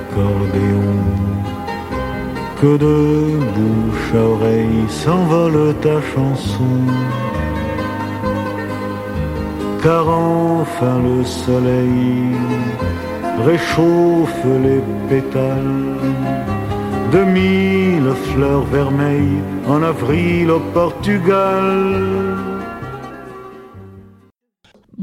accordéon, que de bouche à oreille s'envole ta chanson. Car enfin le soleil réchauffe les pétales de mille fleurs vermeilles en avril au Portugal.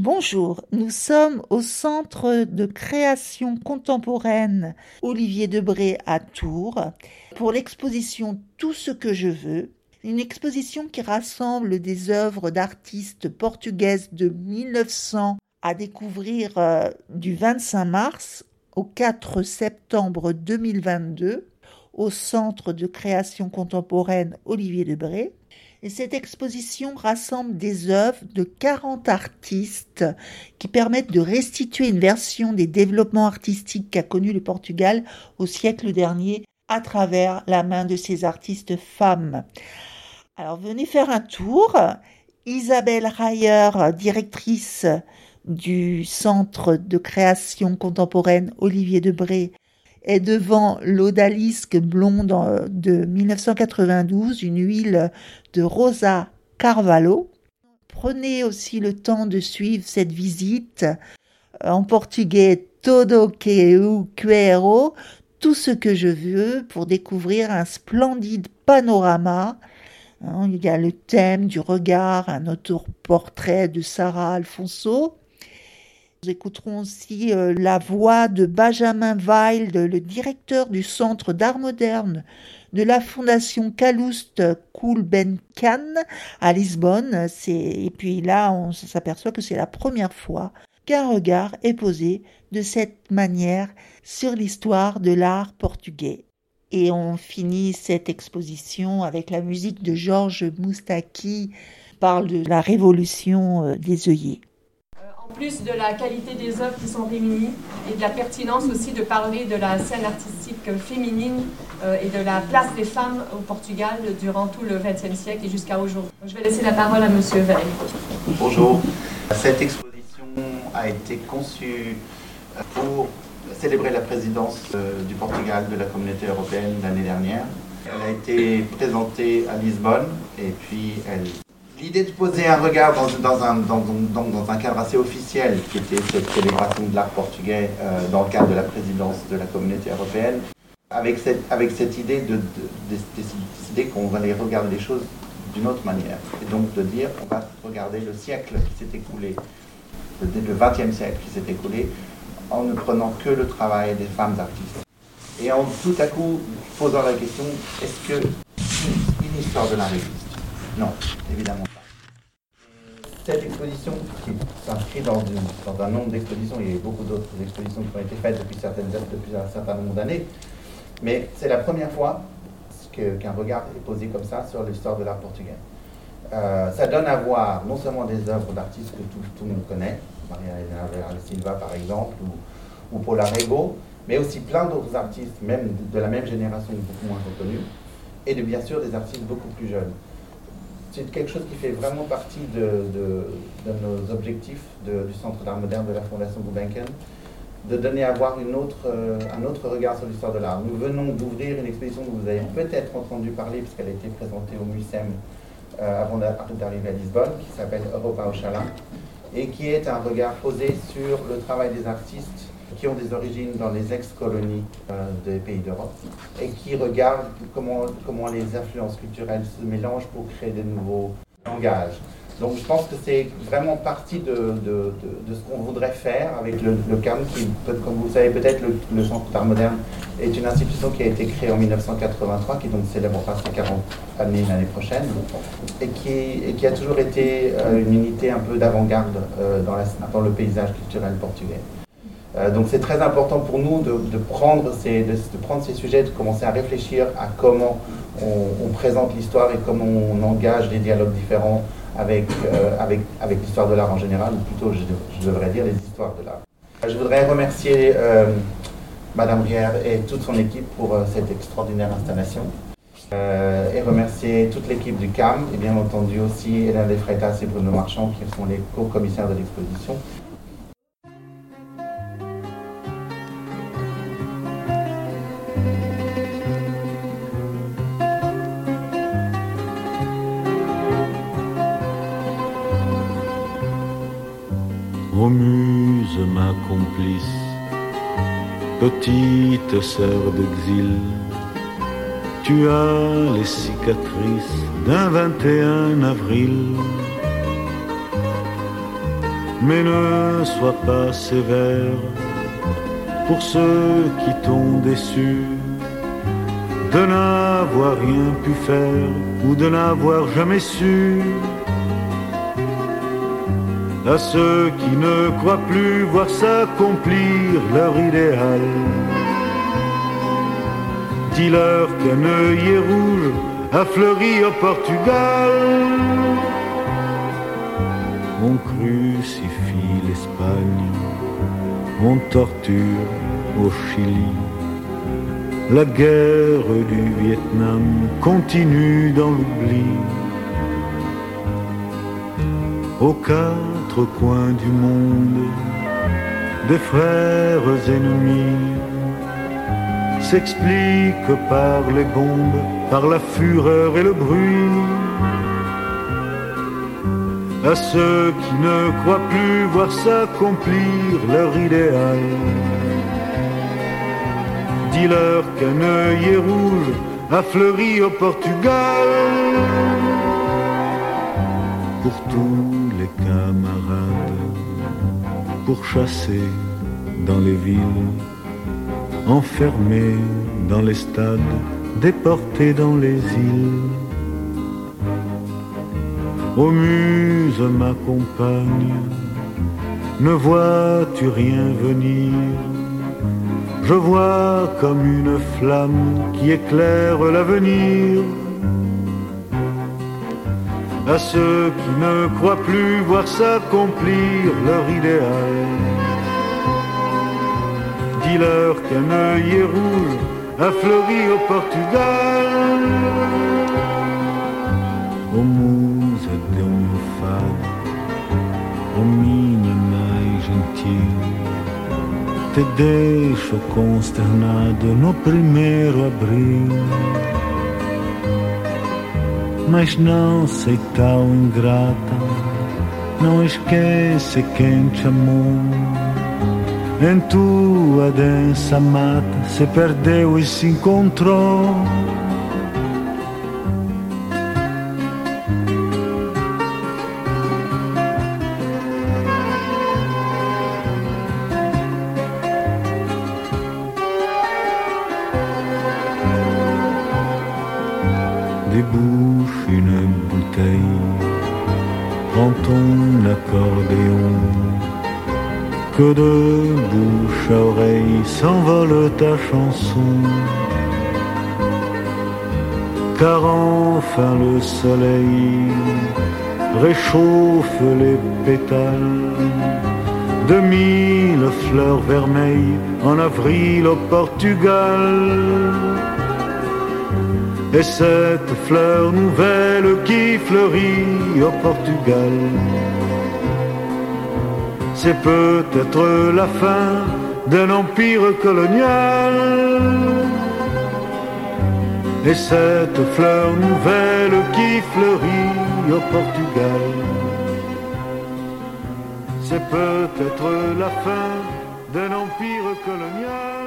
Bonjour, nous sommes au Centre de création contemporaine Olivier Debré à Tours pour l'exposition Tout ce que je veux, une exposition qui rassemble des œuvres d'artistes portugaises de 1900 à découvrir euh, du 25 mars au 4 septembre 2022 au Centre de création contemporaine Olivier Debré. Et cette exposition rassemble des œuvres de 40 artistes qui permettent de restituer une version des développements artistiques qu'a connu le Portugal au siècle dernier à travers la main de ces artistes femmes. Alors venez faire un tour. Isabelle Rayer, directrice du Centre de création contemporaine Olivier Debré, est devant l'odalisque blonde de 1992, une huile de Rosa Carvalho. Prenez aussi le temps de suivre cette visite en portugais Todo que eu quero, tout ce que je veux pour découvrir un splendide panorama. Hein, il y a le thème du regard, un autoportrait de Sarah Alfonso, nous écouterons aussi euh, la voix de Benjamin Wild, le directeur du Centre d'art moderne de la Fondation Calouste Coulbencan à Lisbonne. Et puis là, on s'aperçoit que c'est la première fois qu'un regard est posé de cette manière sur l'histoire de l'art portugais. Et on finit cette exposition avec la musique de Georges Moustaki, parle de la révolution euh, des œillets plus de la qualité des œuvres qui sont réunies et de la pertinence aussi de parler de la scène artistique féminine euh, et de la place des femmes au Portugal durant tout le XXe siècle et jusqu'à aujourd'hui. Je vais laisser la parole à Monsieur Veil. Bonjour. Cette exposition a été conçue pour célébrer la présidence euh, du Portugal de la communauté européenne l'année dernière. Elle a été présentée à Lisbonne et puis elle L'idée de poser un regard dans, un, cadre assez officiel, qui était cette célébration de l'art portugais euh, dans le cadre de la présidence de la communauté européenne, avec cette, idée de, décider qu'on aller regarder les choses d'une autre manière. Et donc de dire on va regarder le siècle qui s'est écoulé, le XXe siècle qui s'est écoulé, en ne prenant que le travail des femmes artistes. Et en tout à coup posant la question, est-ce que une histoire de l'art existe non, évidemment. Cette exposition, qui s'inscrit dans, un nombre d'expositions, il y a beaucoup d'autres expositions qui ont été faites depuis, certaines, depuis un certain nombre d'années, mais c'est la première fois qu'un regard est posé comme ça sur l'histoire de l'art portugais. Euh, ça donne à voir non seulement des œuvres d'artistes que tout, le monde connaît, Maria Elena Silva par exemple, ou, ou Paula Rego, mais aussi plein d'autres artistes, même de la même génération, beaucoup moins reconnus, et de, bien sûr des artistes beaucoup plus jeunes c'est quelque chose qui fait vraiment partie de, nos objectifs du Centre d'art moderne de la Fondation Gulbenkian, de donner à voir euh, un autre regard sur l'histoire de l'art. Nous venons d'ouvrir une exposition dont vous avez peut-être entendu parler, puisqu'elle a été présentée au MUSEM euh, avant d'arriver à Lisbonne, qui s'appelle Europa Ochala, et qui est un regard posé sur le travail des artistes qui ont des origines dans les ex-colonies euh, des pays d'Europe et qui regardent comment, comment les influences culturelles se mélangent pour créer de nouveaux langages. Donc je pense que c'est vraiment partie de, de, de, ce qu'on voudrait faire avec le, le, CAM, qui, comme vous savez peut-être, le, Centre d'art moderne est une institution qui a été créée en 1983, qui donc célébrera ses 40 années l'année prochaine, et qui, et qui, a toujours été euh, une unité un peu d'avant-garde euh, dans, dans le paysage culturel portugais. Euh, donc c'est très important pour nous de, prendre ces, de, prendre ces sujets, de commencer à réfléchir à comment on, présente l'histoire et comment on engage des dialogues différents avec, euh, avec, avec l'histoire de l'art en général, ou plutôt je, devrais dire les histoires de l'art. Je voudrais remercier euh, Madame Rière et toute son équipe pour cette extraordinaire installation. Euh, et remercier toute l'équipe du CAM et bien entendu aussi Hélène De Freitas et Bruno Marchand qui sont les co-commissaires de l'exposition. Petite sœur d'exil, tu as les cicatrices d'un 21 avril. Mais ne sois pas sévère pour ceux qui t'ont déçu de n'avoir rien pu faire ou de n'avoir jamais su. À ceux qui ne croient plus voir s'accomplir leur idéal. Dis-leur qu'un œillet rouge a fleuri au Portugal. On crucifie l'Espagne, on torture au Chili. La guerre du Vietnam continue dans l'oubli. Aux quatre coins du monde, des frères ennemis s'expliquent par les bombes, par la fureur et le bruit. À ceux qui ne croient plus voir s'accomplir leur idéal, dis-leur qu'un œillet rouge a fleuri au Portugal. Pour tous pour chasser dans les villes, enfermés dans les stades, déportés dans les îles. Ô muse, ma compagne, ne vois-tu rien venir? Je vois comme une flamme qui éclaire l'avenir. À ceux qui ne croient plus voir s'accomplir leur idéal. Dis-leur qu'un œillet rouge a fleuri au Portugal. Ô musa fado, ô minha mais gentil, te deixo consternado no primeiro abril. Mas não sei tal ingrata, não esquece quem te amou. Em tua densa mata se perdeu e se encontrou. De bouche à oreille s'envole ta chanson. Car enfin le soleil réchauffe les pétales de mille fleurs vermeilles en avril au Portugal. Et cette fleur nouvelle qui fleurit au Portugal c'est peut-être la fin d'un empire colonial. Et cette fleur nouvelle qui fleurit au Portugal, c'est peut-être la fin d'un empire colonial.